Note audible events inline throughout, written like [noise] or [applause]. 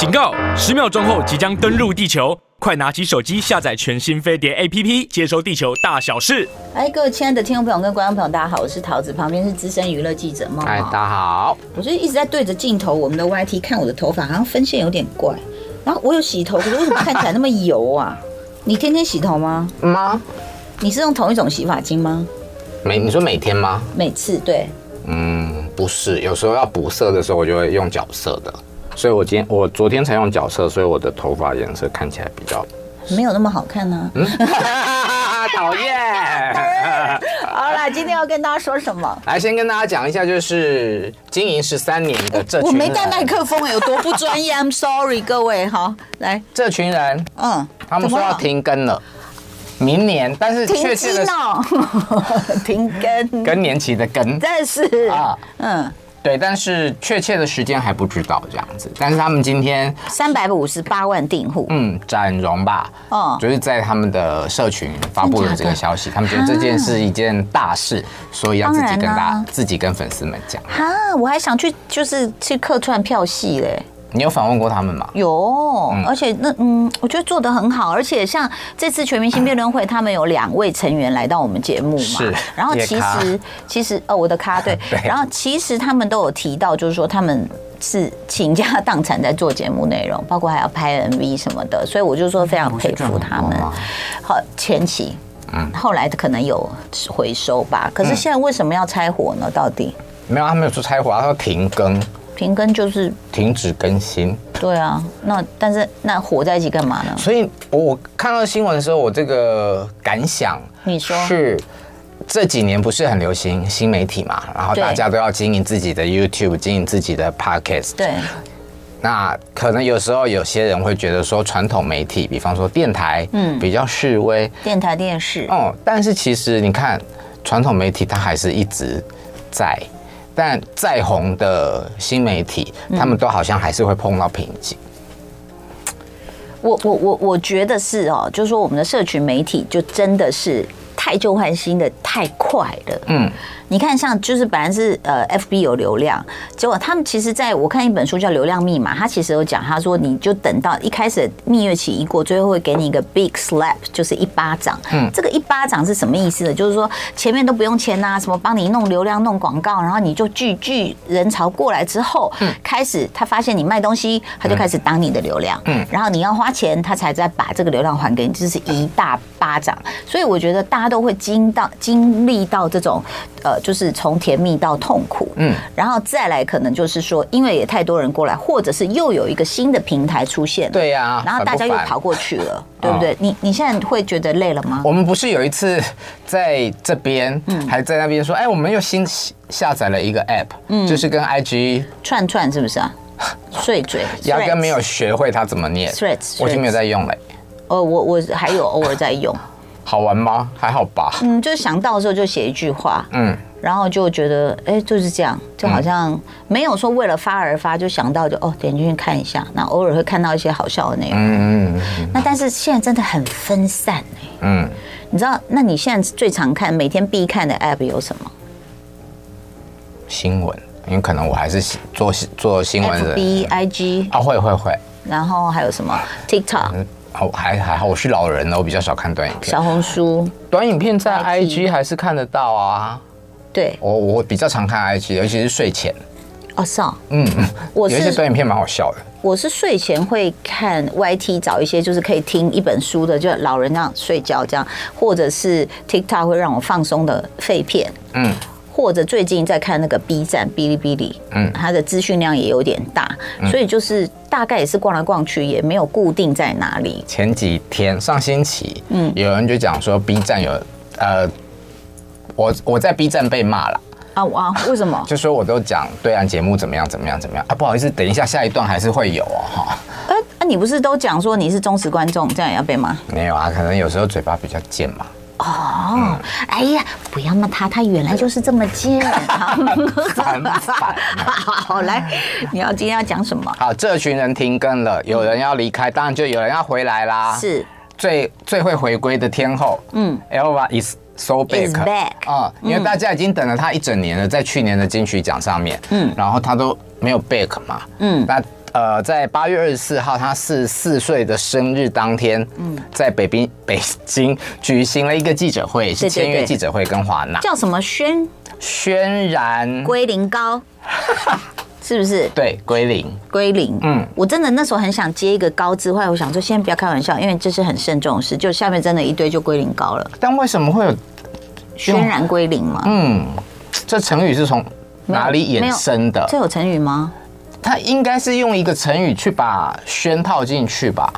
警告！十秒钟后即将登陆地球，快拿起手机下载全新飞碟 APP，接收地球大小事。哎，各位亲爱的听众朋友跟观众朋友，大家好，我是桃子，旁边是资深娱乐记者梦。哎，大家好。我就一直在对着镜头，我们的 YT 看我的头发，好像分线有点怪。然后我有洗头，可是为什么看起来那么油啊？[laughs] 你天天洗头吗？吗？你是用同一种洗发精吗？每你说每天吗？每次对。嗯，不是，有时候要补色的时候，我就会用角色的。所以我今天我昨天才用角色，所以我的头发颜色看起来比较没有那么好看呢、啊。嗯，[laughs] [laughs] 讨厌。好啦，今天要跟大家说什么？来，先跟大家讲一下，就是经营十三年的这群人，我没带麦克风，有多不专业？I'm sorry，各位。好，来，这群人，嗯，他们说要停更了。明年，但是确切的停更，更年期的更，但是啊，嗯，对，但是确切的时间还不知道这样子。但是他们今天三百五十八万订户，嗯，展荣吧，哦，就是在他们的社群发布了这个消息，他们觉得这件是一件大事，所以要自己跟大家自己跟粉丝们讲。哈，我还想去，就是去客串票戏嘞。你有访问过他们吗？有，而且那嗯，我觉得做的很好，而且像这次全明星辩论会，他们有两位成员来到我们节目嘛，是。然后 [laughs] 其实其实哦，我的咖对，[laughs] 然后其实他们都有提到，就是说他们是倾家荡产在做节目内容，包括还要拍 MV 什么的，所以我就说非常佩服他们。好，前期，嗯，后来可能有回收吧，可是现在为什么要拆伙呢？到底？没有，他没有说拆伙，他说停更。停更就是停止更新。对啊，那但是那火在一起干嘛呢？所以我看到新闻的时候，我这个感想，你说是这几年不是很流行新媒体嘛？然后大家都要经营自己的 YouTube，经营自己的 Podcast。对。那可能有时候有些人会觉得说，传统媒体，比方说电台，嗯，比较示威。电台电视。哦，但是其实你看，传统媒体它还是一直在。但再红的新媒体，他们都好像还是会碰到瓶颈。我我我我觉得是哦，就是说我们的社群媒体就真的是太旧换新的太快了。嗯。你看，像就是本来是呃，FB 有流量，结果他们其实在我看一本书叫《流量密码》，他其实有讲，他说你就等到一开始蜜月期一过，最后会给你一个 big slap，就是一巴掌。嗯，这个一巴掌是什么意思呢？就是说前面都不用钱呐，什么帮你弄流量、弄广告，然后你就聚聚人潮过来之后，嗯，开始他发现你卖东西，他就开始挡你的流量，嗯，然后你要花钱，他才再把这个流量还给你，就是一大巴掌。所以我觉得大家都会经到经历到这种呃。就是从甜蜜到痛苦，嗯，然后再来可能就是说，因为也太多人过来，或者是又有一个新的平台出现，对呀，然后大家又跑过去了，对不对？你你现在会觉得累了吗？我们不是有一次在这边，嗯，还在那边说，哎，我们又新下载了一个 app，嗯，就是跟 IG 串串，是不是啊？[laughs] 碎嘴，压根没有学会它怎么念我已经没有在用了。哦，我我还有偶尔在用，好玩吗？还好吧。嗯，就是想到的时候就写一句话，嗯。然后就觉得，哎，就是这样，就好像没有说为了发而发，就想到就哦，点进去看一下。那偶尔会看到一些好笑的内容。嗯嗯。那但是现在真的很分散哎。嗯。你知道，那你现在最常看、每天必看的 app 有什么？新闻，因为可能我还是做做新闻的。B I G 啊，会会会。然后还有什么？TikTok。哦，还还好，我是老人了，我比较少看短影片。小红书。短影片在 I G 还是看得到啊。对，我我比较常看 IG，尤其是睡前。哦，是啊，嗯，我是有一些短影片蛮好笑的。我是睡前会看 YT，找一些就是可以听一本书的，就老人那样睡觉这样，或者是 TikTok 会让我放松的废片，嗯，或者最近在看那个 B 站哔哩哔哩，嗯，它的资讯量也有点大，所以就是大概也是逛来逛去，也没有固定在哪里。前几天上星期，嗯，有人就讲说 B 站有呃。我我在 B 站被骂了啊啊！为什么？[laughs] 就说我都讲对岸节目怎么样怎么样怎么样啊？不好意思，等一下下一段还是会有哦哈。哎，那你不是都讲说你是忠实观众，这样也要被骂？没有啊，可能有时候嘴巴比较贱嘛。哦，哎呀，不要骂他，他原来就是这么贱。[laughs] 好，来，你要今天要讲什么？好，这群人停更了，有人要离开，当然就有人要回来啦。是，最最会回归的天后，嗯，Elva is。So back 啊，因为大家已经等了他一整年了，在去年的金曲奖上面，嗯，然后他都没有 back 嘛，嗯，那呃，在八月二十四号，他四十四岁的生日当天，嗯，在北冰北京举行了一个记者会，是签约记者会跟华纳，叫什么轩轩然龟苓膏。[laughs] 是不是？对，归零，归零。嗯，我真的那时候很想接一个高字，后来我想说，先不要开玩笑，因为这是很慎重的事。就下面真的一堆就归零高了。但为什么会有轩然归零嘛？嗯，这成语是从哪里衍生的？这有成语吗？它应该是用一个成语去把“宣”套进去吧。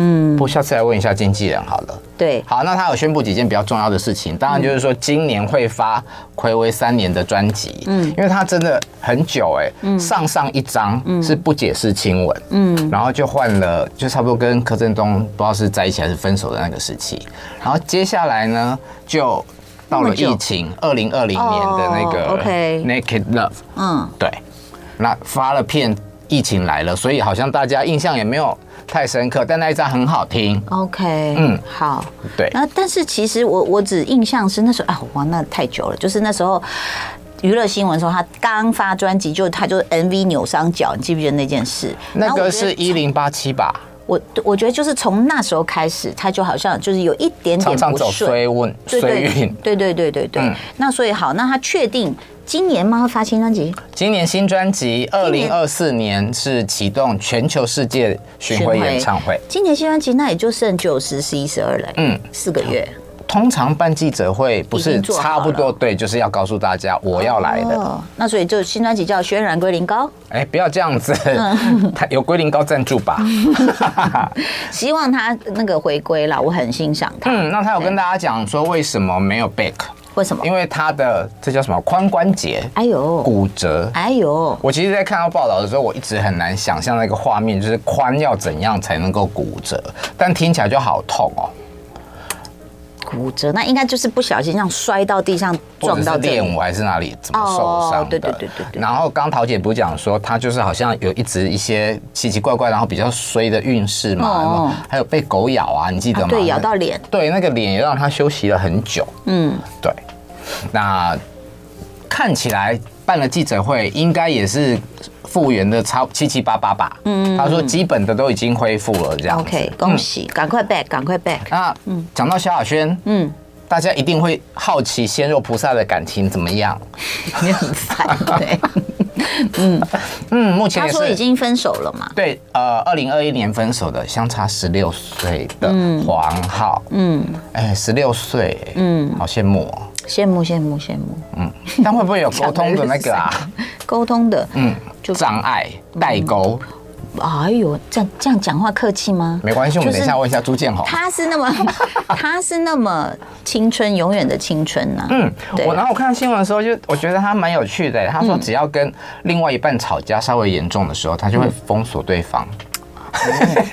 嗯，不，下次来问一下经纪人好了。对，好，那他有宣布几件比较重要的事情，当然就是说今年会发暌违三年的专辑，嗯，因为他真的很久哎、欸，嗯，上上一张是不解释亲吻，嗯，然后就换了，就差不多跟柯震东不知道是在一起还是分手的那个时期，然后接下来呢就到了疫情，二零二零年的那个 Naked Love，嗯，对，那发了片疫情来了，所以好像大家印象也没有。太深刻，但那一张很好听。OK，嗯，好，对。那但是其实我我只印象是那时候啊，哇，那太久了。就是那时候娱乐新闻的时候，他刚发专辑，就他就 MV 扭伤脚，你记不记得那件事？那个是一零八七吧？我我觉得就是从那时候开始，他就好像就是有一点点不顺，常常走衰运，衰运。对对对对对。那所以好，那他确定。今年吗？会发新专辑？今年新专辑，二零二四年是启动全球世界巡回演唱会。今年新专辑，那也就剩九十、十一、十二了。嗯，四个月。通常办记者会不是差不多对，就是要告诉大家我要来的。哦、那所以就新专辑叫《轩然龟苓膏》。哎，不要这样子，[laughs] 他有龟苓膏赞助吧？[laughs] 希望他那个回归啦，我很欣赏他。嗯，那他有跟大家讲说为什么没有 back？为什么？因为他的这叫什么髋关节？哎呦，骨折！哎呦，我其实，在看到报道的时候，我一直很难想象那个画面，就是髋要怎样才能够骨折？但听起来就好痛哦。骨折，那应该就是不小心这样摔到地上撞到练舞还是哪里怎么受伤的？对对对对对。然后刚桃姐不是讲说，她就是好像有一直一些奇奇怪怪，然后比较衰的运势嘛，还有被狗咬啊，你记得吗？对，咬到脸。对，那个脸也让她休息了很久。嗯，对。那看起来办了记者会，应该也是复原的超七七八八吧。嗯，他说基本的都已经恢复了，这样。OK，恭喜，赶快 back，赶快 back。那嗯，讲到萧亚轩，嗯，大家一定会好奇鲜肉菩萨的感情怎么样？[laughs] 你很烦，对。[laughs] 嗯嗯，目前他说已经分手了嘛？对，呃，二零二一年分手的，相差十六岁的黄浩，嗯，哎，十六岁，嗯，好羡慕哦。羡慕羡慕羡慕，嗯，但会不会有沟通的那个啊？[laughs] 沟通的，嗯，就障碍代沟。哎呦，这样这样讲话客气吗？没关系，我们等一下问一下朱建宏。他是那么，[laughs] 他是那么青春，永远的青春呐。嗯，我然后我看到新闻的时候，就我觉得他蛮有趣的。他说，只要跟另外一半吵架稍微严重的时候，他就会封锁对方。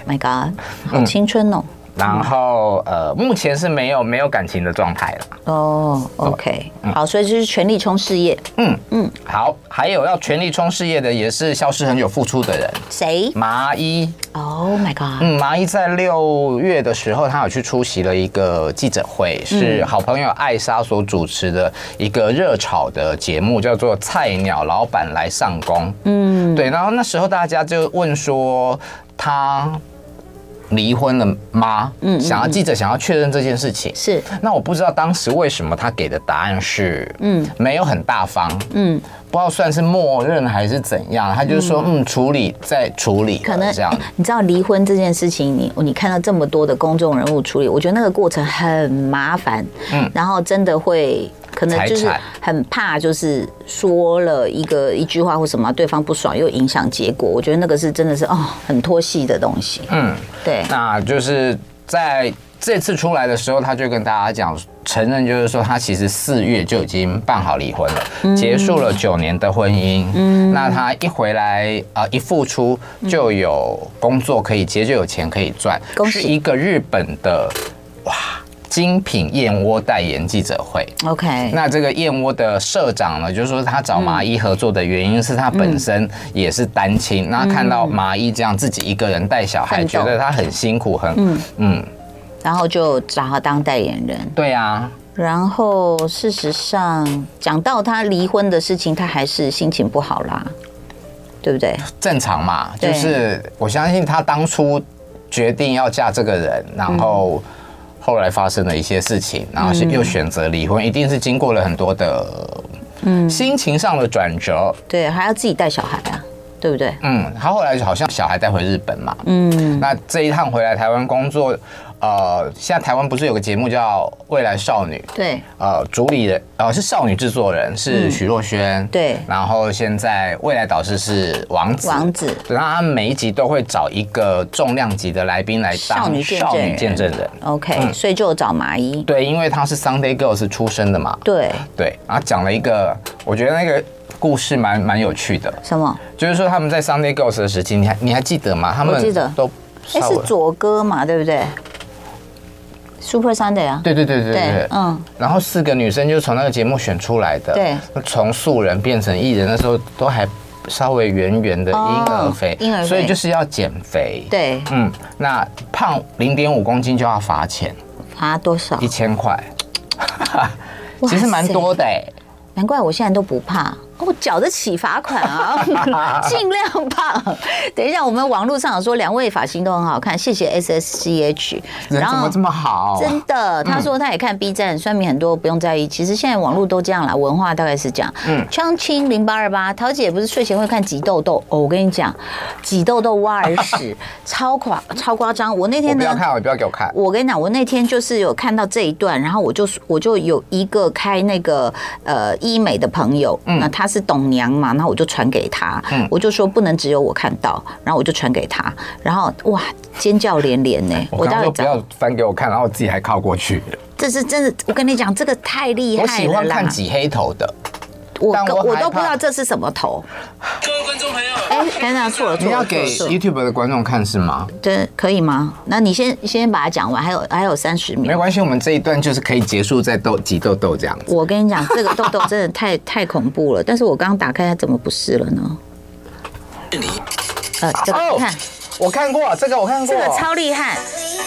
My God，好青春哦。然后呃，目前是没有没有感情的状态了。哦，OK，好，所以就是全力冲事业。嗯嗯，好，还有要全力冲事业的也是消失很久付出的人。谁？麻衣。Oh my god。嗯，麻衣在六月的时候，他有去出席了一个记者会，是好朋友艾莎所主持的一个热炒的节目，叫做《菜鸟老板来上工》。嗯，对，然后那时候大家就问说他。离婚了吗？嗯，想要记者想要确认这件事情是。那我不知道当时为什么他给的答案是嗯，没有很大方，嗯，不知道算是默认还是怎样。他就是说嗯，处理再处理，可能这样。你知道离婚这件事情，你你看到这么多的公众人物处理，我觉得那个过程很麻烦，嗯，然后真的会。可能就是很怕，就是说了一个一句话或什么，对方不爽又影响结果。我觉得那个是真的是哦，很拖戏的东西。嗯，对。那就是在这次出来的时候，他就跟大家讲，承认就是说他其实四月就已经办好离婚了，结束了九年的婚姻。嗯，那他一回来啊，一复出就有工作可以接，就有钱可以赚。是一个日本的哇。精品燕窝代言记者会，OK。那这个燕窝的社长呢，就是说他找麻衣合作的原因是他本身也是单亲，那看到麻衣这样自己一个人带小孩，觉得他很辛苦，很嗯嗯，然后就找他当代言人。对啊，然后事实上讲到他离婚的事情，他还是心情不好啦。对不对？正常嘛，就是我相信他当初决定要嫁这个人，然后后来发生了一些事情，然后是又选择离婚，一定是经过了很多的嗯心情上的转折。对，还要自己带小孩啊，对不对？嗯，他后来好像小孩带回日本嘛，嗯，那这一趟回来台湾工作。呃，现在台湾不是有个节目叫《未来少女》？对。呃，主理人呃是少女制作人是许若瑄，嗯。对。然后现在未来导师是王子。王子。然后他每一集都会找一个重量级的来宾来当少女见证人。OK，嗯，所以就找麻衣。对，因为他是 Sunday Girls 出身的嘛。对。对。然后讲了一个，我觉得那个故事蛮蛮有趣的。什么？就是说他们在 Sunday Girls 的时期，你还你还记得吗？他们记得都哎是左哥嘛，对不对？Super Sunday 啊，对对对对对，嗯，然后四个女生就从那个节目选出来的，对，从素人变成艺人的时候都还稍微圆圆的婴儿肥，婴儿肥，所以就是要减肥，对，嗯，那胖零点五公斤就要罚钱，罚多少？一千块，[laughs] 其实蛮多的哎，难怪我现在都不怕。我缴得起罚款啊，[laughs] 尽量胖。等一下，我们网络上有说两位发型都很好看，谢谢 S S C H。人怎么这么好？真的，他说他也看 B 站，酸民很多，不用在意。其实现在网络都这样啦，文化大概是这样。嗯，昌青零八二八，桃姐不是睡前会看挤痘痘哦。我跟你讲，挤痘痘挖耳屎，[laughs] 超夸超夸张。我那天呢，不要看，我不要给我看。我跟你讲，我那天就是有看到这一段，然后我就我就有一个开那个呃医美的朋友，那他。他是董娘嘛，然后我就传给他，嗯、我就说不能只有我看到，然后我就传给他，然后哇，尖叫连连呢！[laughs] 我刚刚说不要翻给我看，然后我自己还靠过去。这是真的，我跟你讲，这个太厉害了。我喜欢看挤黑头的。我我，我都不知道这是什么头。哎，刚才错了错了。你要给 YouTube 的观众看是吗？对，可以吗？那你先先把它讲完，还有还有三十秒。没关系，我们这一段就是可以结束在痘挤痘痘这样子。我跟你讲，这个痘痘真的太太恐怖了。但是我刚刚打开它怎么不是了呢？是你。呃，这个你看。我看过这个，我看过这个超厉害。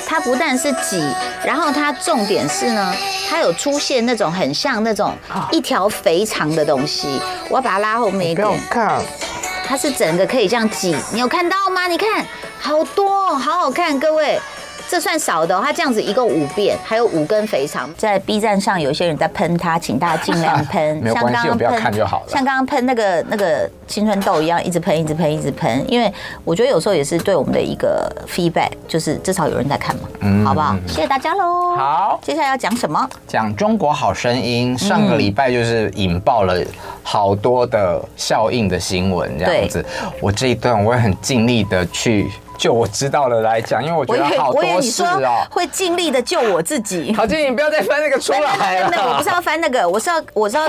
它不但是挤，然后它重点是呢，它有出现那种很像那种一条肥肠的东西。我要把它拉后面一点。不要看，它是整个可以这样挤。你有看到吗？你看，好多，好好看，各位。这算少的，他这样子一共五遍，还有五根肥肠。在 B 站上有些人在喷他，请大家尽量 [laughs] 喷，没有关系，我不要看就好了。像刚刚喷那个那个青春痘一样，一直喷，一直喷，一直喷。因为我觉得有时候也是对我们的一个 feedback，就是至少有人在看嘛，嗯，好不好？谢谢大家喽。好，接下来要讲什么？讲《中国好声音》。上个礼拜就是引爆了好多的效应的新闻，这样子。我这一段我也很尽力的去。就我知道的来讲，因为我觉得好多事哦，会尽力的救我自己。好静，你不要再翻那个出来了。我不是要翻那个，我是要我是要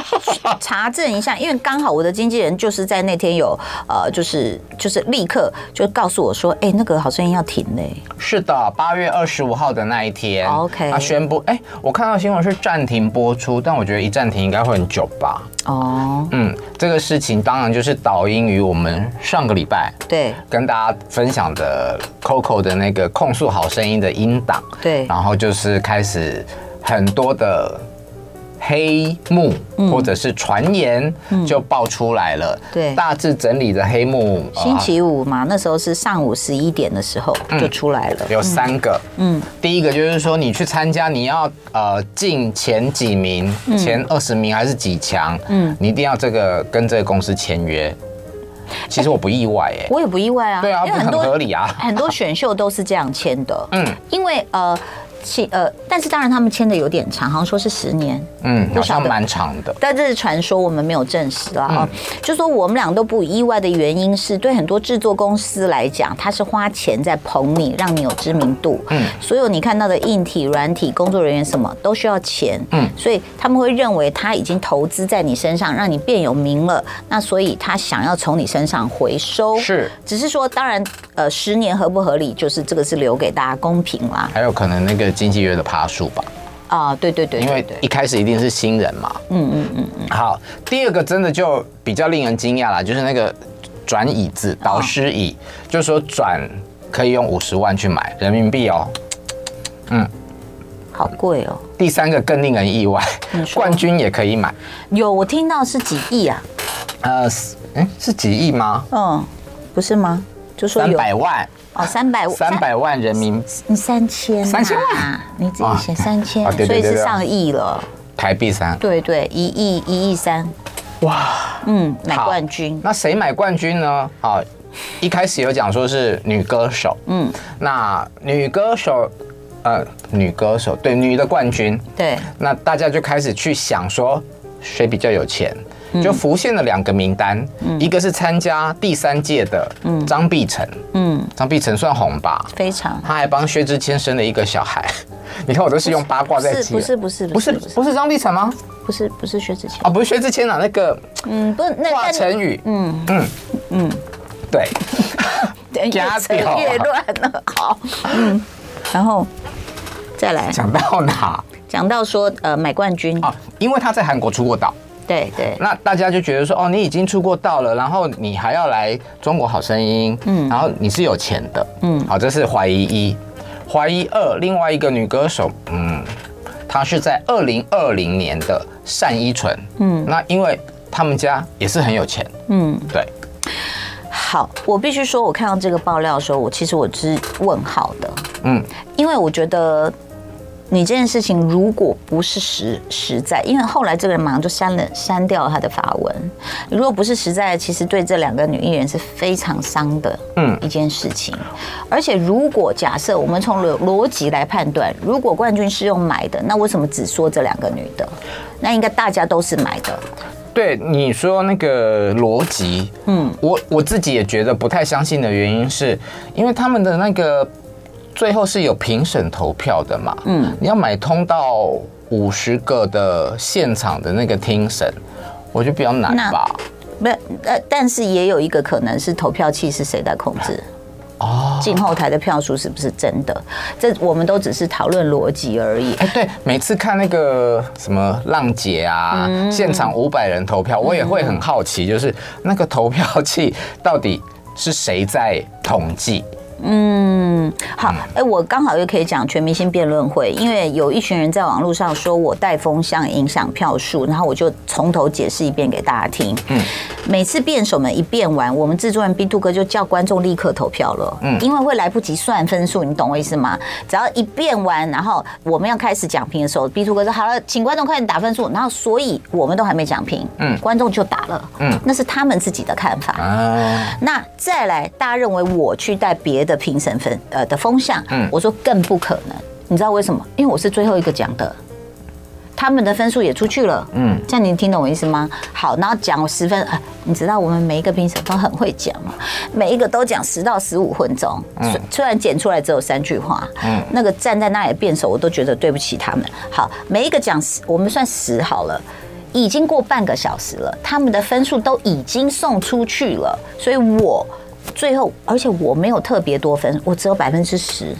查证一下，因为刚好我的经纪人就是在那天有呃，就是就是立刻就告诉我说，哎，那个好声音要停嘞。是的，八月二十五号的那一天，OK，他宣布，哎，我看到新闻是暂停播出，但我觉得一暂停应该会很久吧。哦，嗯，这个事情当然就是导因于我们上个礼拜对跟大家分享的 Coco 的那个控诉好声音的音档，对，然后就是开始很多的。黑幕或者是传言就爆出来了。对，大致整理的黑幕，星期五嘛，那时候是上午十一点的时候就出来了。有三个，嗯，第一个就是说你去参加，你要呃进前几名，前二十名还是几强，嗯，你一定要这个跟这个公司签约。其实我不意外，哎，我也不意外啊，对啊，因为很合理啊，很多选秀都是这样签的，[laughs] 嗯，因为呃。签呃，但是当然他们签的有点长，好像说是十年，嗯，好像蛮长的。但这是传说，我们没有证实了哈。就说我们俩都不意外的原因是，对很多制作公司来讲，他是花钱在捧你，让你有知名度。嗯，所有你看到的硬体、软体、工作人员什么都需要钱。嗯，所以他们会认为他已经投资在你身上，让你变有名了。那所以他想要从你身上回收。是，只是说当然，呃，十年合不合理，就是这个是留给大家公平啦。还有可能那个。经纪约的趴数吧，啊，对对对，因为一开始一定是新人嘛，嗯嗯嗯嗯。好，第二个真的就比较令人惊讶啦，就是那个转椅子导师椅，就是说转可以用五十万去买人民币哦，嗯，好贵哦。第三个更令人意外，[laughs] 冠军也可以买，有我听到是几亿啊？呃，哎，是几亿吗？嗯，不是吗？就说三百万。哦，三百三百万人民，你三千三千万，你自己写三千，哦、所以是上亿了，台币三，对对，一亿一亿三，哇，嗯，买冠军，那谁买冠军呢？啊，一开始有讲说是女歌手，嗯，那女歌手，呃，女歌手对女的冠军，对，那大家就开始去想说谁比较有钱。就浮现了两个名单，嗯、一个是参加第三届的张碧晨，嗯，张碧晨算红吧，非常，他还帮薛之谦生了一个小孩，[laughs] 你看我都是用八卦在记，不是不是不是不是不是张碧晨吗？不是不是薛之谦。啊，不是薛之谦啊，那个嗯不是那华晨宇，嗯嗯。嗯，对，[laughs] 越扯越乱了，好，嗯，然后再来。讲到哪？讲到说呃买冠军。啊，因为他在韩国出过道。对对，那大家就觉得说，哦，你已经出过道了，然后你还要来中国好声音，嗯，然后你是有钱的，嗯，好，这是怀疑一，怀疑二，另外一个女歌手，嗯，她是在二零二零年的单依纯，嗯，那因为他们家也是很有钱，嗯，对。好，我必须说，我看到这个爆料的时候，我其实我是问号的，嗯，因为我觉得。你这件事情如果不是实实在，因为后来这个人马上就删了删掉了他的发文。如果不是实在，其实对这两个女艺人是非常伤的，嗯，一件事情。而且如果假设我们从逻逻辑来判断，如果冠军是用买的，那为什么只说这两个女的？那应该大家都是买的。对你说那个逻辑，嗯，我我自己也觉得不太相信的原因是，因为他们的那个。最后是有评审投票的嘛？嗯，你要买通到五十个的现场的那个听审，我觉得比较难吧？不是，呃，但是也有一个可能是投票器是谁在控制？哦，进后台的票数是不是真的？这我们都只是讨论逻辑而已。哎，对，每次看那个什么浪姐啊，嗯、现场五百人投票，我也会很好奇，就是那个投票器到底是谁在统计？嗯，好，哎，我刚好又可以讲全明星辩论会，因为有一群人在网络上说我带风向影响票数，然后我就从头解释一遍给大家听。嗯，每次辩手们一辩完，我们制作人 B 兔哥就叫观众立刻投票了。嗯，因为会来不及算分数，你懂我意思吗？只要一辩完，然后我们要开始讲评的时候，B 兔哥说好了，请观众快点打分数。然后所以我们都还没讲评，嗯，观众就打了。嗯，那是他们自己的看法。啊，那再来，大家认为我去带别的。评审分呃的风向，嗯，我说更不可能，你知道为什么？因为我是最后一个讲的，他们的分数也出去了，嗯，这样你听懂我意思吗？好，然后讲十分，啊，你知道我们每一个评审都很会讲嘛，每一个都讲十到十五分钟，嗯虽然剪出来只有三句话，嗯，那个站在那里辩手，我都觉得对不起他们。好，每一个讲十，我们算十好了，已经过半个小时了，他们的分数都已经送出去了，所以我。最后，而且我没有特别多分，我只有百分之十。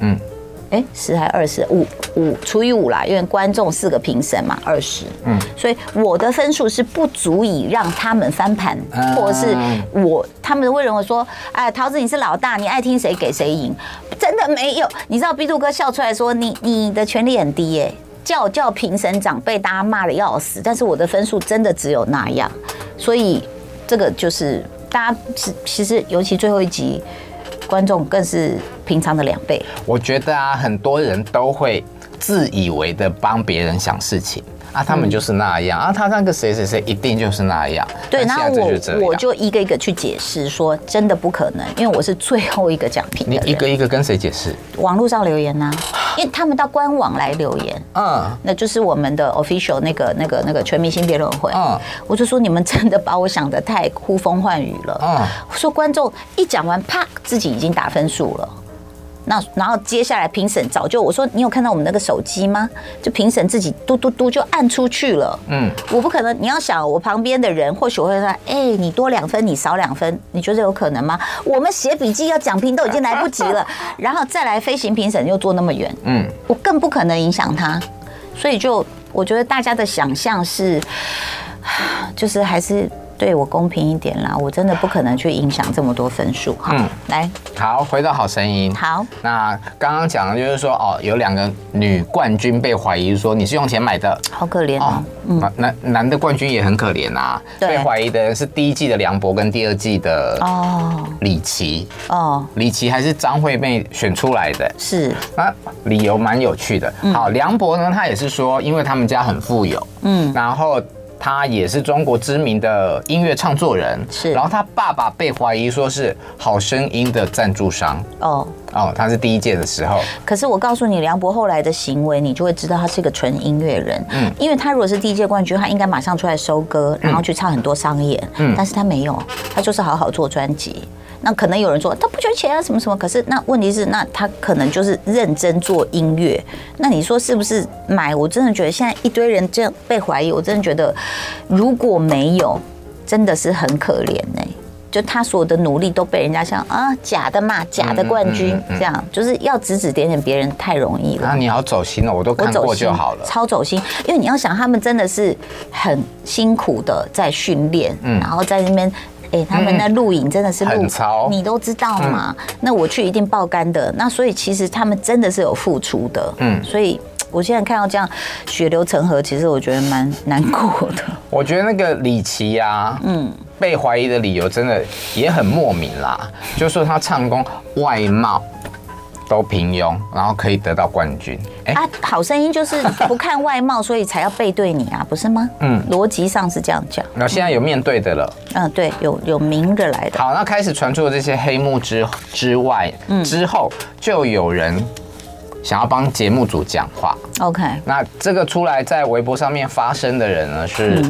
嗯，哎，十还二十五五除以五啦，因为观众四个评审嘛，二十。嗯，所以我的分数是不足以让他们翻盘，或者是我他们会认为说，哎，桃子你是老大，你爱听谁给谁赢，真的没有。你知道 B 兔哥笑出来说，你你的权力很低耶，叫叫评审长被大家骂的要死，但是我的分数真的只有那样，所以这个就是。大家是其实，尤其最后一集，观众更是平常的两倍。我觉得啊，很多人都会自以为的帮别人想事情。啊，他们就是那样啊，他那个谁谁谁一定就是那样。对，然后我我就一个一个去解释，说真的不可能，因为我是最后一个讲评的。你一个一个跟谁解释？[laughs] 网络上留言呐，[laughs] 因为他们到官网来留言，嗯，那就是我们的 official 那个那个那个全明星辩论会，嗯，我就说你们真的把我想得太呼风唤雨了，嗯，我说观众一讲完，啪，自己已经打分数了。那然后接下来评审早就我说，你有看到我们那个手机吗？就评审自己嘟嘟嘟就按出去了。嗯，我不可能。你要想我旁边的人，或许会说：“哎，你多两分，你少两分，你觉得有可能吗？”我们写笔记要讲评都已经来不及了，[laughs] 然后再来飞行评审又坐那么远。嗯，我更不可能影响他，所以就我觉得大家的想象是，[sighs] 就是还是对我公平一点啦，我真的不可能去影响这么多分数。哈，嗯，来，好，回到好声音。好，那刚刚讲的就是说，哦，有两个女冠军被怀疑说你是用钱买的，好可怜哦。嗯，男男的冠军也很可怜啊。被怀疑的人是第一季的梁博跟第二季的哦李琦哦，李琦还是张惠妹选出来的。是，那理由蛮有趣的。好，梁博呢，他也是说，因为他们家很富有，嗯，然后。他也是中国知名的音乐唱作人，是。然后他爸爸被怀疑说是好声音的赞助商。哦哦，他是第一届的时候。可是我告诉你，梁博后来的行为，你就会知道他是一个纯音乐人。嗯，因为他如果是第一届冠军，他应该马上出来收歌，然后去唱很多商演。嗯，但是他没有，他就是好好做专辑。那可能有人说他不缺钱啊，什么什么。可是那问题是，那他可能就是认真做音乐。那你说是不是买？我真的觉得现在一堆人这样被怀疑，我真的觉得如果没有，真的是很可怜呢。就他所有的努力都被人家像啊假的嘛，假的冠军这样，就是要指指点点别人太容易了。那你好走心了，我都看过就好了。超走心，因为你要想他们真的是很辛苦的在训练，然后在那边。哎，他们那录影真的是录，你都知道嘛？那我去一定爆肝的。那所以其实他们真的是有付出的。嗯，所以我现在看到这样血流成河，其实我觉得蛮难过的。[laughs] 我觉得那个李琦呀，嗯，被怀疑的理由真的也很莫名啦，就说他唱功外貌。都平庸，然后可以得到冠军。哎，啊，好声音就是不看外貌，所以才要背对你啊，不是吗？[laughs] 嗯，逻辑上是这样讲。那现在有面对的了。嗯，对，有有明着来的。好，那开始传出的这些黑幕之之外，嗯，之后就有人想要帮节目组讲话。OK，那这个出来在微博上面发声的人呢是。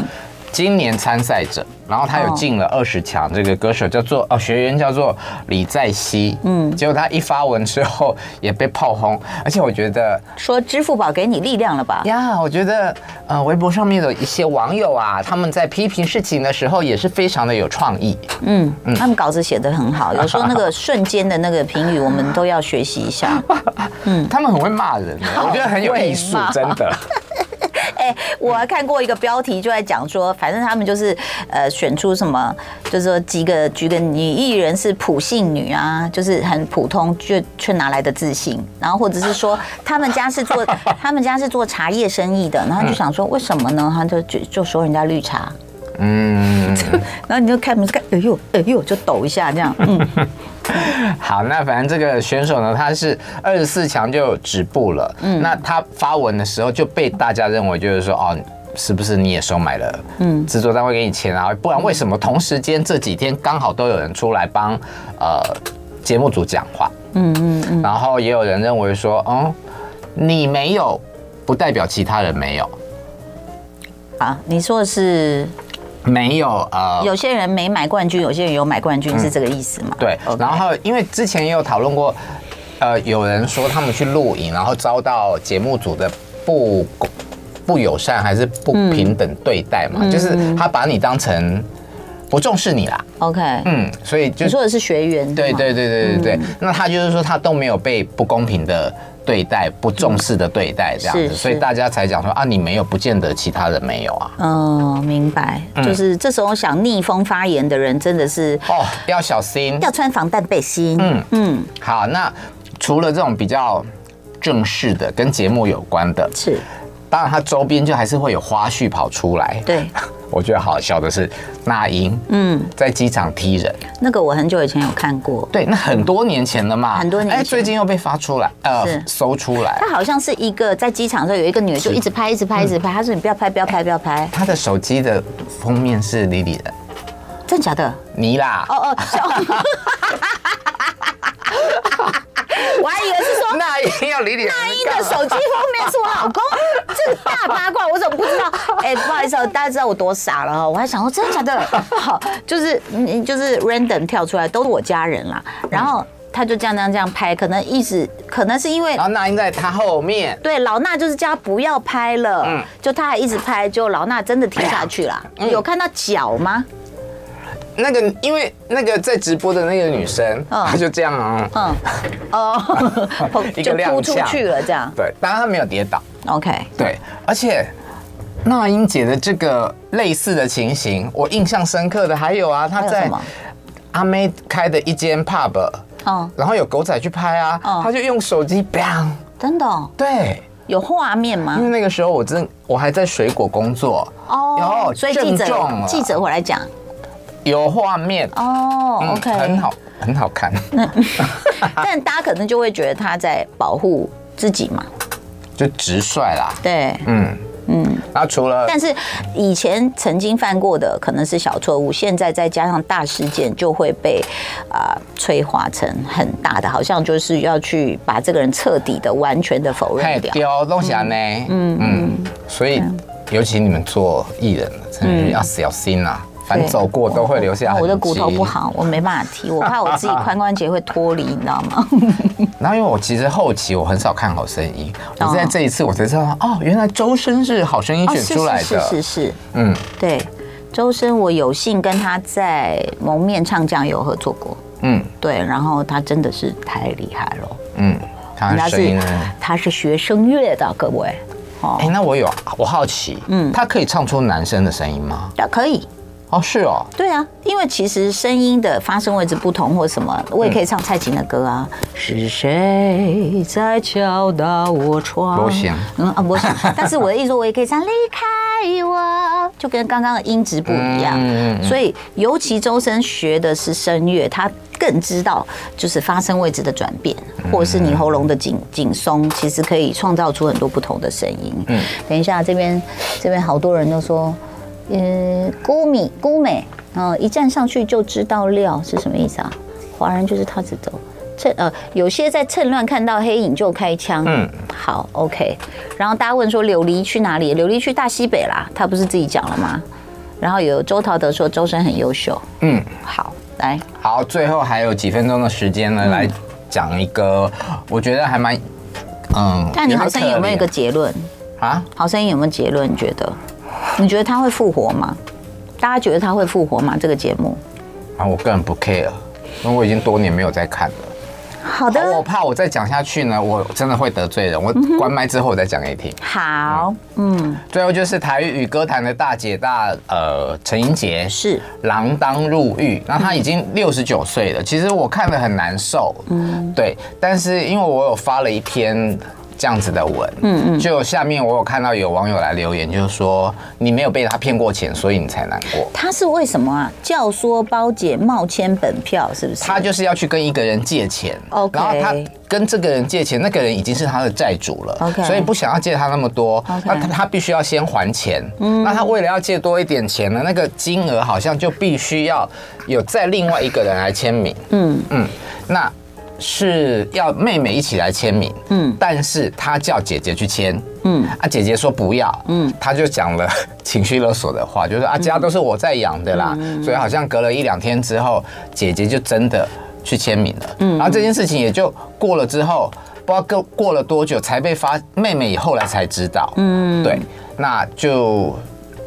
今年参赛者，然后他有进了二十强，这个歌手叫做哦，学员叫做李在熙，嗯，结果他一发文之后也被炮轰，而且我觉得说支付宝给你力量了吧？呀，我觉得呃，微博上面的一些网友啊，他们在批评事情的时候也是非常的有创意，嗯嗯，他们稿子写得很好，[laughs] 有时候那个瞬间的那个评语，我们都要学习一下，[laughs] 嗯，他们很会骂人，我觉得很有艺术，真的。哎，[laughs] 我还看过一个标题，就在讲说，反正他们就是呃选出什么，就是说几个举个女艺人是普信女啊，就是很普通，却却哪来的自信？然后或者是说他们家是做他们家是做茶叶生意的，然后就想说为什么呢？他就就就说人家绿茶。嗯，[laughs] 然后你就开门看，哎呦，哎呦，就抖一下这样。嗯，[laughs] [laughs] 好，那反正这个选手呢，他是二十四强就止步了。嗯，那他发文的时候就被大家认为就是说，哦，是不是你也收买了？嗯，制作单位给你钱啊？不然为什么同时间这几天刚好都有人出来帮呃节目组讲话？嗯嗯嗯。然后也有人认为说，哦，你没有，不代表其他人没有。啊，你说的是？没有呃，有些人没买冠军，有些人有买冠军，是这个意思吗？对。然后因为之前也有讨论过，呃，有人说他们去录影，然后遭到节目组的不不友善还是不平等对待嘛，就是他把你当成不重视你啦。OK，嗯，所以就你说的是学员，对对对对对对。那他就是说他都没有被不公平的。对待不重视的对待这样子，所以大家才讲说啊，你没有，不见得其他人没有啊。嗯，明白。就是这时候想逆风发言的人，真的是哦，要小心，要穿防弹背心。嗯嗯。好，那除了这种比较正式的跟节目有关的，是，当然它周边就还是会有花絮跑出来。对。[laughs] 我觉得好笑的是，那英嗯，在机场踢人，那个我很久以前有看过，对，那很多年前了嘛，很多年前，哎，最近又被发出来，呃，搜出来，他好像是一个在机场的时候有一个女的就一直拍，一直拍，一直拍，他说你不要拍，不要拍，不要拍，他的手机的封面是李李的，真假的？你啦，哦哦。[laughs] 我还以为是说那英要理你，那英的手机封面是我老公，这个大八卦我怎么不知道？[laughs] 哎，不好意思，大家知道我多傻了哈，我还想说真的假的？[laughs] 好，就是就是 random 跳出来都是我家人啦，然后他就这样这样这样拍，可能一直可能是因为，然后那英在他后面，对，老衲就是叫他不要拍了，嗯，就他还一直拍，就老衲真的停下去了，有看到脚吗？那个，因为那个在直播的那个女生，她就这样啊，嗯，哦，[laughs] 就扑出去了，这样。对，当然她没有跌倒。OK。对，而且那英姐的这个类似的情形，我印象深刻的还有啊，她在阿妹开的一间 pub，嗯，然后有狗仔去拍啊，嗯、她就用手机 bang，真的，对，有画面吗？因为那个时候我真我还在水果工作。哦，所以记者记者回来讲有画面。哦，OK，很好很好看，[laughs] 但大家可能就会觉得他在保护自己嘛，就直率啦，对，嗯。嗯，然后除了，但是以前曾经犯过的可能是小错误，现在再加上大事件，就会被啊、呃、催化成很大的，好像就是要去把这个人彻底的、完全的否认掉。丢东西呢？嗯嗯，所以尤其你们做艺人，真的要小心呐、啊。反正走过都会留下。我的骨头不好，我没办法踢，我怕我自己 [laughs] 髋关节会脱离，你知道吗？[laughs] 然后因为我其实后期我很少看好声音，我在这一次我才知道哦，原来周深是好声音选出来的。是是是，嗯，对，周深我有幸跟他在蒙面唱将有合作过，嗯，对，然后他真的是太厉害了，嗯，他是他是学声乐的，各位。哦，哎，那我有我好奇，嗯，他可以唱出男生的声音吗？可以。哦，是哦，对啊，因为其实声音的发声位置不同或什么，我也可以唱蔡琴的歌啊。嗯、是谁在敲打我窗？我想，嗯啊，我想。[laughs] 但是我的意思说，我也可以唱离开我，就跟刚刚的音质不一样。嗯、所以，尤其周深学的是声乐，他更知道就是发声位置的转变，或者是你喉咙的紧紧松，其实可以创造出很多不同的声音。嗯，等一下，这边这边好多人都说。呃，姑米姑美，嗯，一站上去就知道料是什么意思啊？华人就是他只走趁呃，有些在趁乱看到黑影就开枪。嗯，好，OK。然后大家问说琉璃去哪里？琉璃去大西北啦，他不是自己讲了吗？然后有周陶德说周深很优秀。嗯，好，来，好，最后还有几分钟的时间呢，嗯、来讲一个我觉得还蛮嗯，但你好声音有没有一个结论啊？好声音有没有结论？你觉得？你觉得他会复活吗？大家觉得他会复活吗？这个节目啊，我个人不 care，因为我已经多年没有在看了。好的，我怕我再讲下去呢，我真的会得罪人。我关麦之后我再讲给你听。好，嗯，最后就是台语与歌坛的大姐大，呃，陈英杰是锒铛入狱，那他已经六十九岁了。其实我看的很难受，嗯，对，但是因为我有发了一篇。这样子的文，嗯嗯，就下面我有看到有网友来留言，就是说你没有被他骗过钱，所以你才难过。他是为什么啊？教唆包姐冒签本票，是不是？他就是要去跟一个人借钱，OK，然后他跟这个人借钱，那个人已经是他的债主了，OK，所以不想要借他那么多.那他他必须要先还钱，嗯，那他为了要借多一点钱呢，那个金额好像就必须要有再另外一个人来签名，嗯嗯，那。是要妹妹一起来签名，嗯，但是他叫姐姐去签，嗯，啊，姐姐说不要，嗯，他就讲了 [laughs] 情绪勒索的话，就是啊，家都是我在养的啦，嗯，所以好像隔了一两天之后，姐姐就真的去签名了，嗯，然后这件事情也就过了之后，不知道过过了多久才被发，妹妹也后来才知道，嗯，对，那就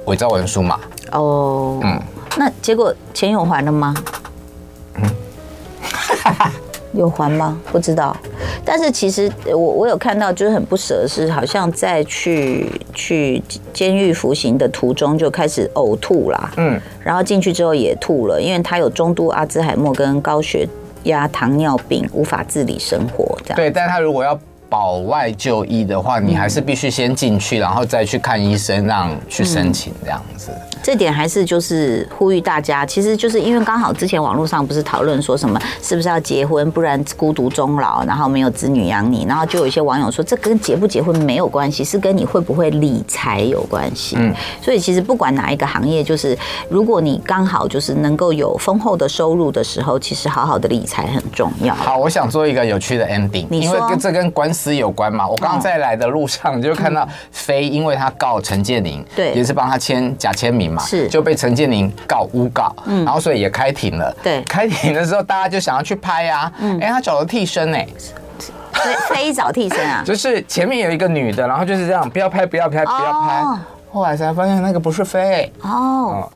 伪造文书嘛，哦，嗯，那结果钱有还了吗？嗯，哈哈。有还吗？不知道，但是其实我我有看到，就是很不舍是，好像在去去监狱服刑的途中就开始呕吐啦，嗯，然后进去之后也吐了，因为他有中度阿兹海默跟高血压、糖尿病，无法自理生活这样。对，但他如果要。保外就医的话，你还是必须先进去，然后再去看医生，让去申请这样子。这点还是就是呼吁大家，其实就是因为刚好之前网络上不是讨论说什么是不是要结婚，不然孤独终老，然后没有子女养你，然后就有一些网友说这跟结不结婚没有关系，是跟你会不会理财有关系。嗯，所以其实不管哪一个行业，就是如果你刚好就是能够有丰厚的收入的时候，其实好好的理财很重要。好，我想做一个有趣的 ending，因为跟这跟官司有关嘛，我刚刚在来的路上就看到飞，因为他告陈建宁，对，也是帮他签假签名嘛，是。就被陈建宁告诬告，嗯，然后所以也开庭了，对，开庭的时候大家就想要去拍啊，嗯，哎，他找了替身哎，飞飞找替身啊，[laughs] 就是前面有一个女的，然后就是这样，不要拍，不要拍，不要拍，后来才发现那个不是飞。哦。